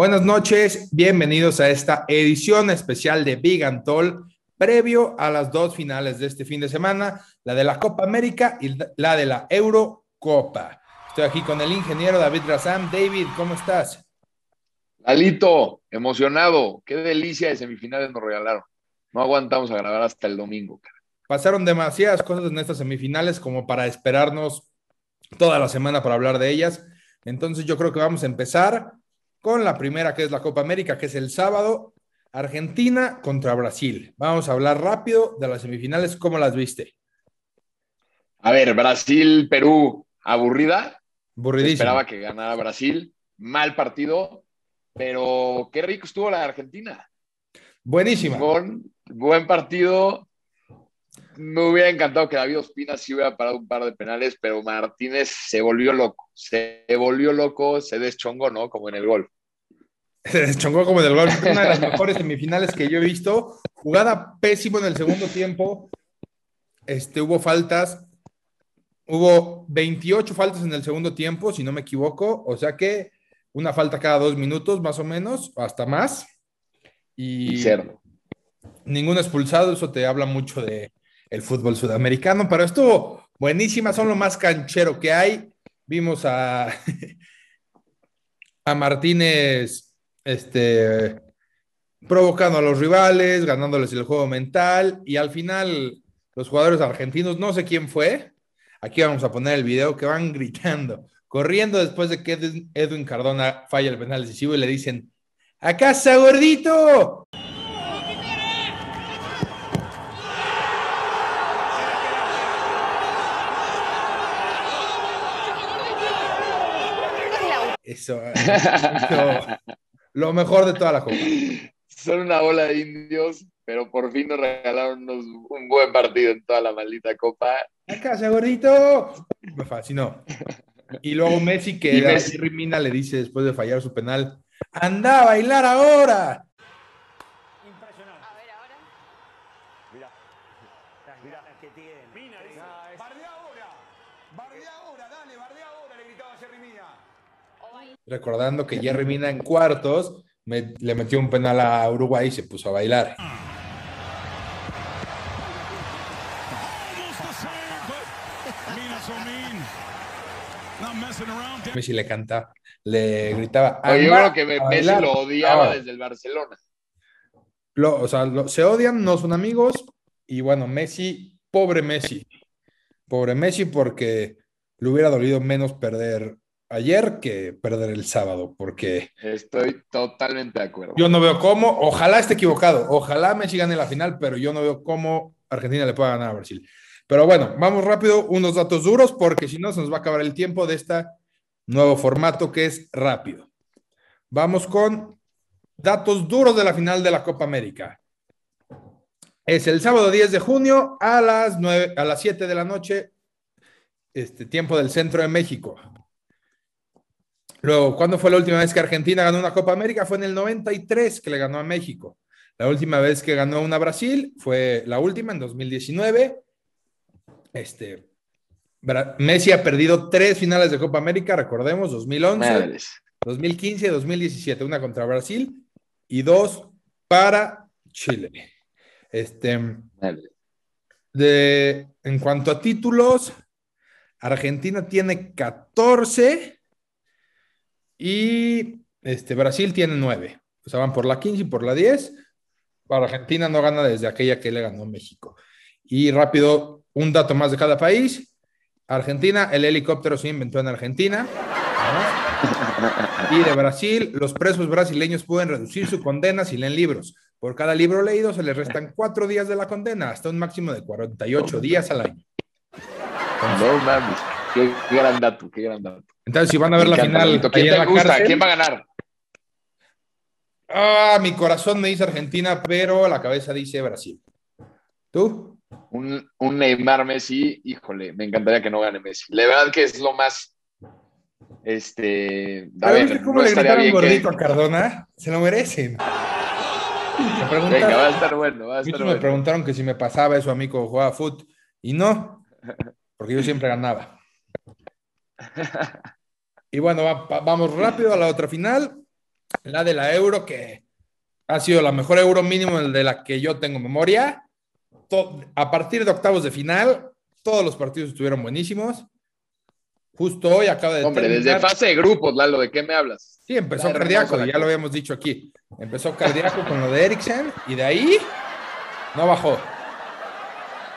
Buenas noches, bienvenidos a esta edición especial de Big and Tall, previo a las dos finales de este fin de semana, la de la Copa América y la de la Eurocopa. Estoy aquí con el ingeniero David Razam. David, ¿cómo estás? Alito, emocionado. Qué delicia de semifinales nos regalaron. No aguantamos a grabar hasta el domingo. Pasaron demasiadas cosas en estas semifinales como para esperarnos toda la semana para hablar de ellas. Entonces yo creo que vamos a empezar con la primera que es la Copa América, que es el sábado, Argentina contra Brasil. Vamos a hablar rápido de las semifinales. ¿Cómo las viste? A ver, Brasil-Perú, aburrida. Aburridísimo. Esperaba que ganara Brasil. Mal partido, pero qué rico estuvo la Argentina. Buenísima. Con buen partido. Me hubiera encantado que David Ospina sí hubiera parado un par de penales, pero Martínez se volvió loco. Se volvió loco, se deschongó, ¿no? Como en el gol. Se deschongó como en el gol. Una de las mejores semifinales que yo he visto. Jugada pésimo en el segundo tiempo. Este, hubo faltas. Hubo 28 faltas en el segundo tiempo, si no me equivoco. O sea que una falta cada dos minutos, más o menos, hasta más. Y, Y cerdo. ningún expulsado, eso te habla mucho de el fútbol sudamericano, pero estuvo buenísima, son lo más canchero que hay. Vimos a, a Martínez este, provocando a los rivales, ganándoles el juego mental y al final los jugadores argentinos, no sé quién fue, aquí vamos a poner el video que van gritando, corriendo después de que Edwin, Cardona falla el penal decisivo y le dicen, ¡A casa, gordito! Lo mejor de toda la copa. Son una bola de indios, pero por fin nos regalaron unos- un buen partido en toda la maldita copa. ¡A casa, gordito! Me fascinó. Y luego Messi, que Y Messi. Jerry Mina le dice después de fallar su penal, ¡anda a bailar ahora! Impresionante. A ver, ahora. Mirá. Las ganas que tiene. Mina dice. Bardea ahora, bardea ahora, dale, bardea ahora, le gritaba Jerry Mina. O baila. Recordando que Jerry Mina en cuartos me- le metió un penal a Uruguay y se puso a bailar. Messi le canta, le gritaba. Oye, yo "Anda creo que Messi bailar". lo odiaba desde el Barcelona. lo- o sea, lo- se odian, no son amigos. Y bueno, Messi, pobre Messi. Pobre Messi porque le hubiera dolido menos perder ayer que perder el sábado, porque Estoy totalmente de acuerdo. yo no veo cómo, ojalá esté equivocado, ojalá Messi gane la final, pero yo no veo cómo Argentina le pueda ganar a Brasil. Pero bueno, vamos rápido, unos datos duros, porque si no se nos va a acabar el tiempo de este nuevo formato que es rápido. Vamos con datos duros de la final de la Copa América. Es el sábado 10 de junio a las, 9, a las 7 de la noche, este, tiempo del centro de México. Luego, ¿cuándo fue la última vez que Argentina ganó una Copa América? Fue en el 93 que le ganó a México. La última vez que ganó una Brasil fue la última en 2019. Este, Messi ha perdido tres finales de Copa América, recordemos, 2011, Madres. 2015 y 2017, una contra Brasil y dos para Chile. Este, de, en cuanto a títulos, Argentina tiene 14 y este, Brasil tiene 9. O sea, van por la 15 y por la 10. Argentina no gana desde aquella que le ganó México. Y rápido, un dato más de cada país. Argentina, el helicóptero se inventó en Argentina. ¿no? Y de Brasil, los presos brasileños pueden reducir su condena si leen libros. Por cada libro leído se les restan cuatro días de la condena, hasta un máximo de 48 días al año. No mames. Qué gran dato, qué gran dato. Entonces, si van a ver Me la final, ¿Quién en te la gusta? cárcel, ¿Quién va a ganar? Ah, mi corazón me dice Argentina, pero la cabeza dice Brasil. ¿Tú? Un, un Neymar Messi, híjole, me encantaría que no gane Messi. La verdad que es lo más. Este. A ¿Pero ver, cómo no le gritaron bien gordito que. a Cardona? Se lo merecen. Me preguntaron- Venga, va a estar bueno, va a estar me bueno. preguntaron que si me pasaba eso a mí cuando jugaba fútbol. Y no, porque yo siempre ganaba. Y bueno, va- va- vamos rápido a la otra final. la de la Euro, que ha sido la mejor Euro mínimo de la que yo tengo memoria. A partir de octavos de final, todos los partidos estuvieron buenísimos. Justo hoy acaba de Hombre, desde fase de grupos, Lalo, ¿de qué me hablas? Sí, empezó Está cardíaco, la ya lo habíamos dicho aquí. Empezó cardíaco con lo de Eriksen y de ahí no bajó.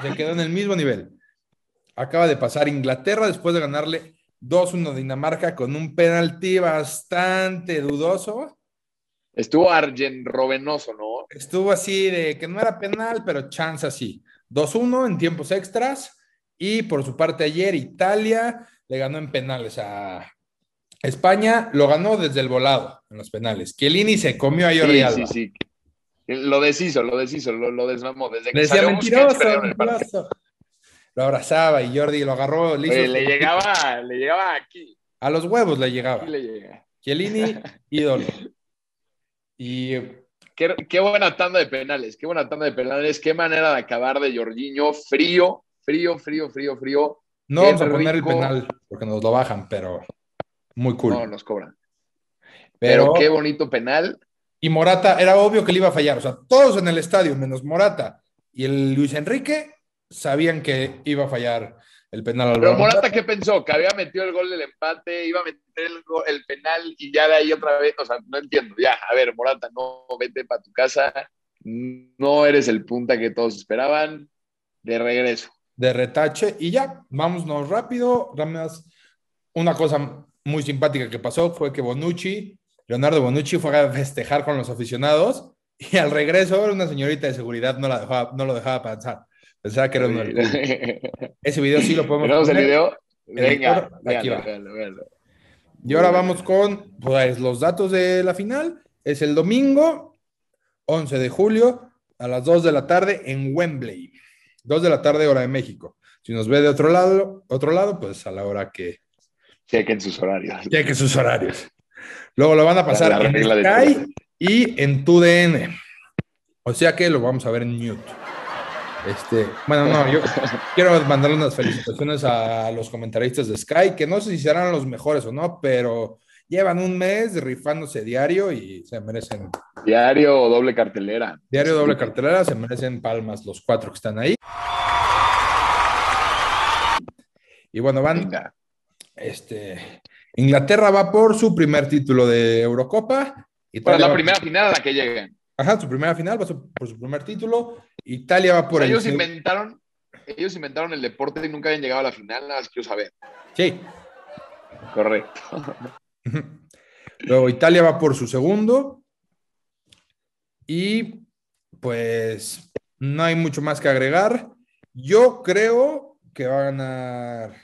Se quedó en el mismo nivel. Acaba de pasar Inglaterra después de ganarle 2-1 a Dinamarca con un penalti bastante dudoso. Estuvo Arjen Rovenoso, ¿no? Estuvo así de que no era penal, pero chance así. 2-1 en tiempos extras. Y por su parte ayer Italia le ganó en penales a España. Lo ganó desde el volado en los penales. Chiellini se comió a Jordi Sí, Alba. sí, sí. Lo deshizo, lo deshizo, lo, lo desmamó. Desde que decía salió Busquets, mentiroso, partido. mentiroso. Lo abrazaba y Jordi lo agarró. Le, Oye, le llegaba, le llegaba aquí. A los huevos le llegaba. Le llega. Chiellini, ídolo. Y Qué, qué buena tanda de penales, qué buena tanda de penales, qué manera de acabar de Jorginho, frío, frío, frío, frío, frío. no Qué vamos a poner el penal porque nos lo bajan, pero muy cool. No, nos cobran. Pero, pero qué bonito penal. Y Morata, era obvio que le iba a fallar. O sea, todos en el estadio, menos Morata y el Luis Enrique, sabían que iba a fallar el penal al Pero. Morata, ¿qué pensó? Que había metido el gol del empate, iba a meter el, el penal y ya de ahí otra vez. O sea, no entiendo. Ya, a ver, Morata, no vete para tu casa. No eres el punta que todos esperaban. De regreso. de retache y ya, vámonos rápido. Una cosa muy simpática que pasó fue que Bonucci, Leonardo Bonucci, fue a festejar con los aficionados y al regreso una señorita de seguridad no, la dejaba, no lo dejaba pasar. Pensaba que era club. Ese video sí lo podemos ¿Tenemos el video? Venga, aquí véanlo, va. véanlo, véanlo. Y ahora vamos con pues, los datos de la final. Es el domingo 11 de julio a las 2 de la tarde en Wembley. 2 de la tarde, hora de México. Si nos ve de otro lado, otro lado pues a la hora que Chequen sus horarios. cheque sus horarios. Luego lo van a pasar La- la en Sky y en TUDN. O sea que lo vamos a ver en mute. Este, bueno, no, yo quiero mandarle unas felicitaciones a los comentaristas de Sky, que no sé si serán los mejores o no, pero llevan un mes rifándose diario y se merecen, Diario o doble cartelera. diario doble cartelera, se merecen palmas los cuatro que están ahí. Y bueno, van. Este, Inglaterra va por su primer título de Eurocopa. Para la primera final a la que lleguen. Ajá, su primera final va su- por su primer título. Italia va O por sea, el. ellos inventaron, ellos inventaron el deporte y nunca habían llegado a la final, nada más quiero saber. Sí. Correcto. Luego Italia va por su segundo. Y pues no hay mucho más que agregar. Yo creo que va a ganar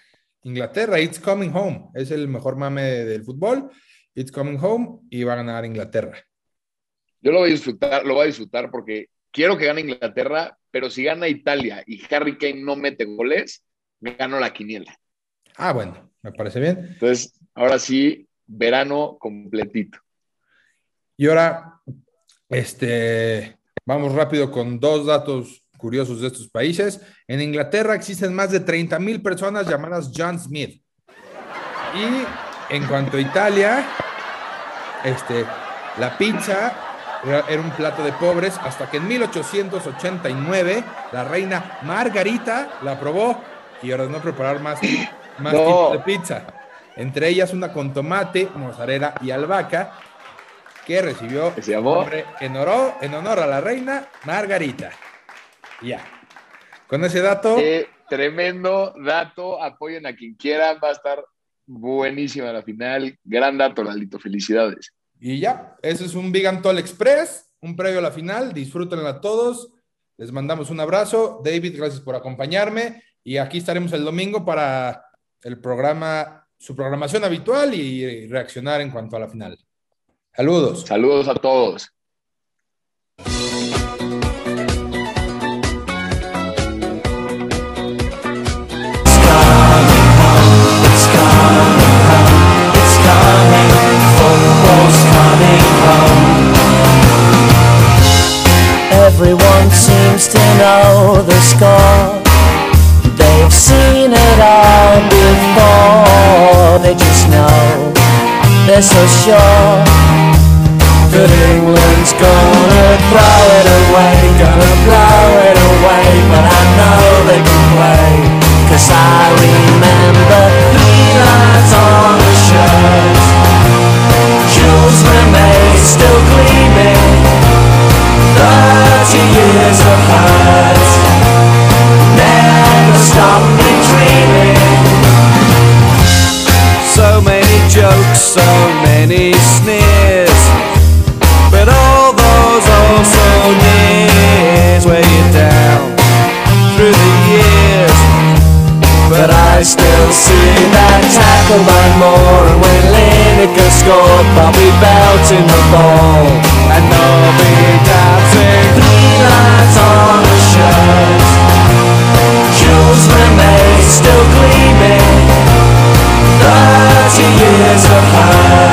Inglaterra. It's coming home. Es el mejor mame del fútbol. It's coming home y va a ganar Inglaterra. Yo lo voy a disfrutar, lo voy a disfrutar porque quiero que gane Inglaterra, pero si gana Italia y Harry Kane no mete goles, gano la quiniela. Ah, bueno, me parece bien. Entonces, ahora sí, verano completito. Y ahora, este, vamos rápido con dos datos curiosos de estos países. En Inglaterra existen más de 30 mil personas llamadas John Smith. Y en cuanto a Italia, este, la pizza era un plato de pobres hasta que en 1889 la reina Margarita la probó y ordenó preparar más, más No. tipos de pizza. Entre ellas una con tomate, mozzarella y albahaca que recibió en, honor, en honor a la reina Margarita. Ya. Con ese dato, tremendo dato, apoyen a quien quiera, va a estar buenísima la final. Gran dato, Lalito, felicidades. Y ya, ese es un Big Antol Express, un previo a la final. Disfrútenla todos. Les mandamos un abrazo. David, gracias por acompañarme. Y aquí estaremos el domingo para el programa, su programación habitual y reaccionar en cuanto a la final. Saludos. Saludos a todos. today. scored, but we felt in the ball. And they'll be dancing three lights on the shirt. Jules remains still gleaming, 30 years of hurt.